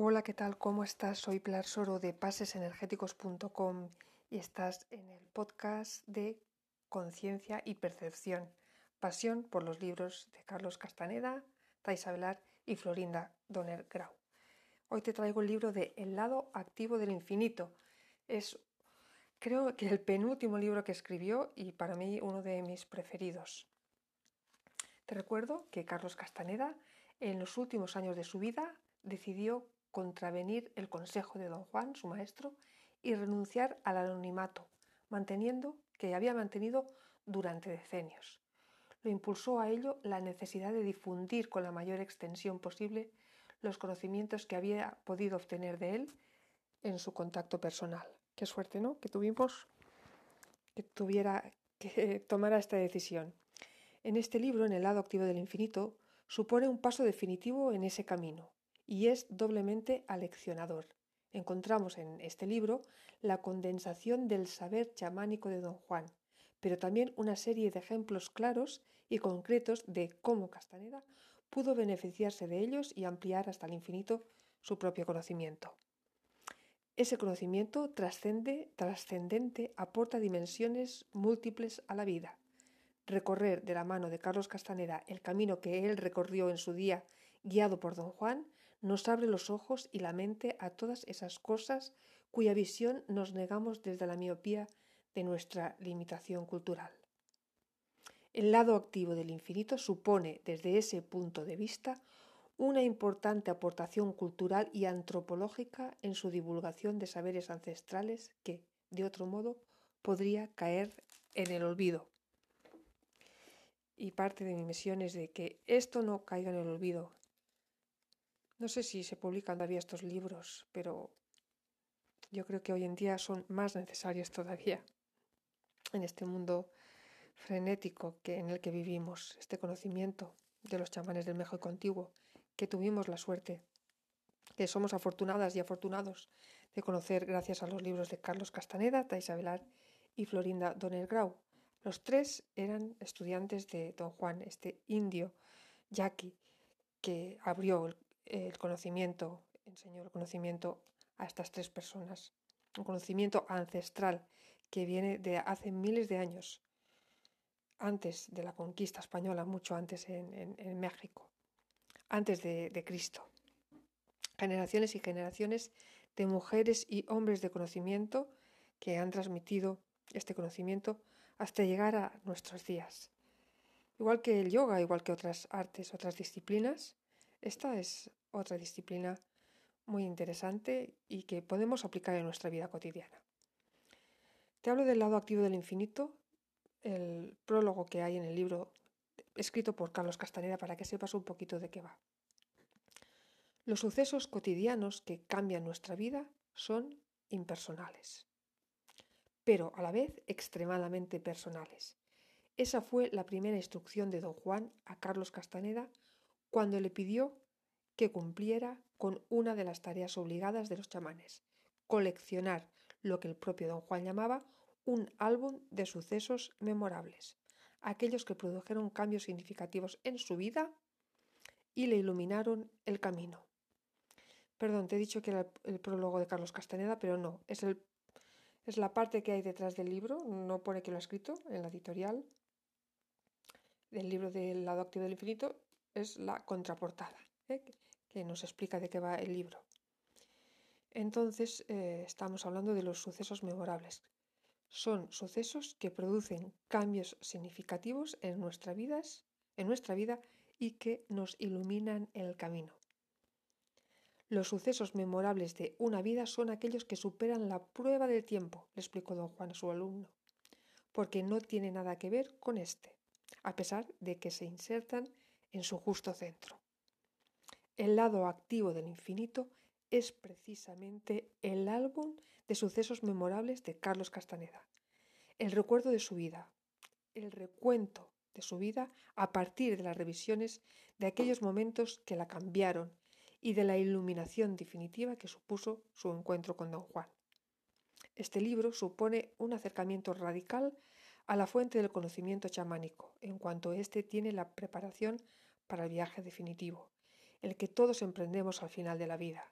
Hola, ¿qué tal? ¿Cómo estás? Soy Pilar Soro de pasesenergéticos.com y estás en el podcast de Conciencia y Percepción, Pasión por los libros de Carlos Castaneda, Velar y Florinda Donner Grau. Hoy te traigo el libro de El lado activo del infinito. Es creo que el penúltimo libro que escribió y para mí uno de mis preferidos. Te recuerdo que Carlos Castaneda en los últimos años de su vida decidió contravenir el consejo de don Juan, su maestro, y renunciar al anonimato, manteniendo que había mantenido durante decenios. Lo impulsó a ello la necesidad de difundir con la mayor extensión posible los conocimientos que había podido obtener de él en su contacto personal. Qué suerte, ¿no? Que tuvimos que tuviera que tomara esta decisión. En este libro, en el lado activo del infinito, supone un paso definitivo en ese camino y es doblemente aleccionador. Encontramos en este libro la condensación del saber chamánico de don Juan, pero también una serie de ejemplos claros y concretos de cómo Castaneda pudo beneficiarse de ellos y ampliar hasta el infinito su propio conocimiento. Ese conocimiento trascende, trascendente aporta dimensiones múltiples a la vida, recorrer de la mano de Carlos Castaneda el camino que él recorrió en su día, guiado por don Juan, nos abre los ojos y la mente a todas esas cosas cuya visión nos negamos desde la miopía de nuestra limitación cultural. El lado activo del infinito supone, desde ese punto de vista, una importante aportación cultural y antropológica en su divulgación de saberes ancestrales que, de otro modo, podría caer en el olvido y parte de mi misión es de que esto no caiga en el olvido. No sé si se publican todavía estos libros, pero yo creo que hoy en día son más necesarios todavía en este mundo frenético que en el que vivimos, este conocimiento de los chamanes del México contiguo, que tuvimos la suerte, que somos afortunadas y afortunados de conocer gracias a los libros de Carlos Castaneda, Taisa Velar y Florinda Donner Grau, los tres eran estudiantes de don Juan, este indio yaqui, que abrió el, conocimiento, enseñó el conocimiento a estas tres personas. Un conocimiento ancestral que viene de hace miles de años, antes de la conquista española, mucho antes en, México, antes de, de Cristo. Generaciones y generaciones de mujeres y hombres de conocimiento que han transmitido este conocimiento hasta llegar a nuestros días. Igual que el yoga, igual que otras artes, otras disciplinas, esta es otra disciplina muy interesante y que podemos aplicar en nuestra vida cotidiana. Te hablo del lado activo del infinito, el prólogo que hay en el libro escrito por Carlos Castaneda para que sepas un poquito de qué va. Los sucesos cotidianos que cambian nuestra vida son impersonales pero a la vez extremadamente personales. Esa fue la primera instrucción de don Juan a Carlos Castaneda cuando le pidió que cumpliera con una de las tareas obligadas de los chamanes, coleccionar lo que el propio don Juan llamaba un álbum de sucesos memorables, aquellos que produjeron cambios significativos en su vida y le iluminaron el camino. Perdón, te he dicho que era el prólogo de Carlos Castaneda, pero no, es el es la parte que hay detrás del libro, no pone que lo ha escrito en la editorial del libro del lado activo del infinito, es la contraportada, ¿eh? que nos explica de qué va el libro. Entonces, eh, estamos hablando de los sucesos memorables. Son sucesos que producen cambios significativos en, nuestra en nuestra vida y que nos iluminan el camino. Los sucesos memorables de una vida son aquellos que superan la prueba del tiempo, le explicó don Juan a su alumno, porque no tiene nada que ver con éste, a pesar de que se insertan en su justo centro. El lado activo del infinito es precisamente el álbum de sucesos memorables de Carlos Castaneda, el recuerdo de su vida, el recuento de su vida a partir de las revisiones de aquellos momentos que la cambiaron y de la iluminación definitiva que supuso su encuentro con don Juan. Este libro supone un acercamiento radical a la fuente del conocimiento chamánico, en cuanto éste tiene la preparación para el viaje definitivo, el que todos emprendemos al final de la vida.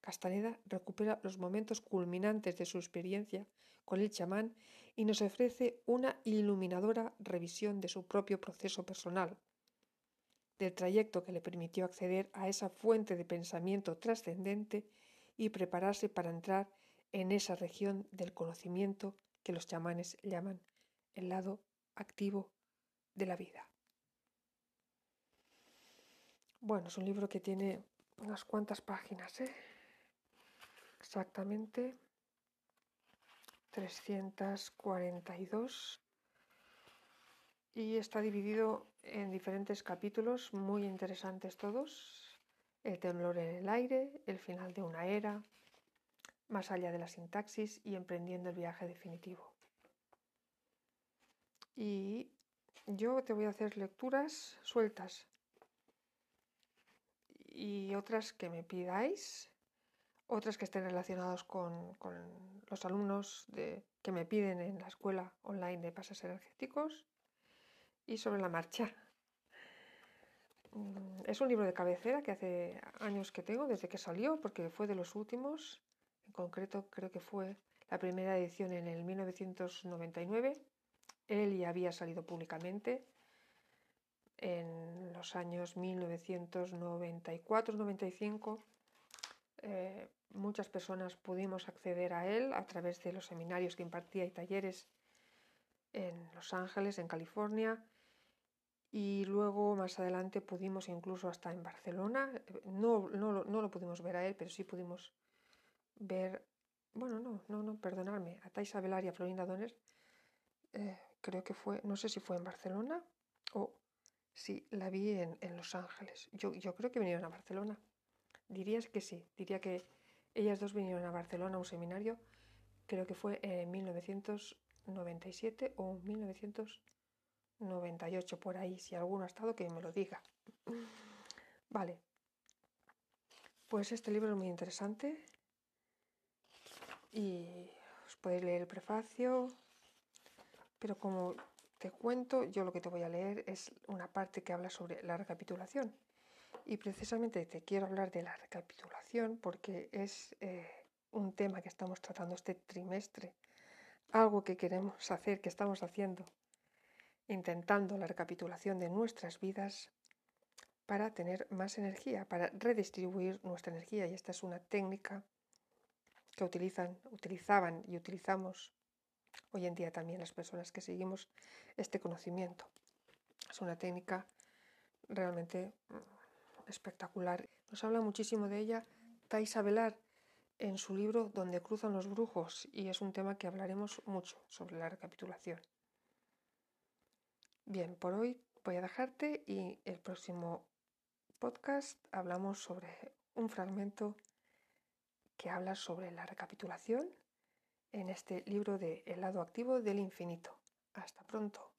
Castaneda recupera los momentos culminantes de su experiencia con el chamán y nos ofrece una iluminadora revisión de su propio proceso personal, del trayecto que le permitió acceder a esa fuente de pensamiento trascendente y prepararse para entrar en esa región del conocimiento que los chamanes llaman el lado activo de la vida. Bueno, es un libro que tiene unas cuantas páginas, ¿eh? Exactamente 342 y está dividido en diferentes capítulos muy interesantes todos. El temblor en el aire, el final de una era, más allá de la sintaxis y emprendiendo el viaje definitivo. Y yo te voy a hacer lecturas sueltas y otras que me pidáis, otras que estén relacionadas con, los alumnos de, que me piden en la escuela online de pases energéticos y sobre la marcha. Mm, es un libro de cabecera que hace años que tengo, desde que salió, porque fue de los últimos. En concreto, creo que fue la primera edición en el 1999. Él ya había salido públicamente en los años 1994-95 eh, muchas personas pudimos acceder a él a través de los seminarios que impartía y talleres en Los Ángeles, en California, y luego más adelante pudimos incluso hasta en Barcelona, no, no, no lo pudimos ver a él, pero sí pudimos ver, bueno, no, no, no, perdonadme, a Taisa Velar y a Florinda Donner, eh, creo que fue, no sé si fue en Barcelona o Sí, la vi en, Los Ángeles. Yo, yo, creo que vinieron a Barcelona. Dirías que sí, diría que ellas dos vinieron a Barcelona a un seminario, creo que fue en 1997 o 1998, por ahí. Si alguno ha estado, que me lo diga. Vale. Pues este libro es muy interesante y os podéis leer el prefacio, pero como te cuento, yo lo que te voy a leer es una parte que habla sobre la recapitulación. Y precisamente te quiero hablar de la recapitulación porque es eh, un tema que estamos tratando este trimestre, algo que queremos hacer, que estamos haciendo, intentando la recapitulación de nuestras vidas para tener más energía, para redistribuir nuestra energía. Y esta es una técnica que utilizan, utilizaban y utilizamos hoy en día también las personas que seguimos este conocimiento. Es una técnica realmente mm, espectacular. Nos habla muchísimo de ella Taisa Velar en su libro Donde cruzan los brujos y es un tema que hablaremos mucho sobre la recapitulación. Bien, por hoy voy a dejarte y el próximo podcast hablamos sobre un fragmento que habla sobre la recapitulación en este libro de El lado activo del infinito. Hasta pronto.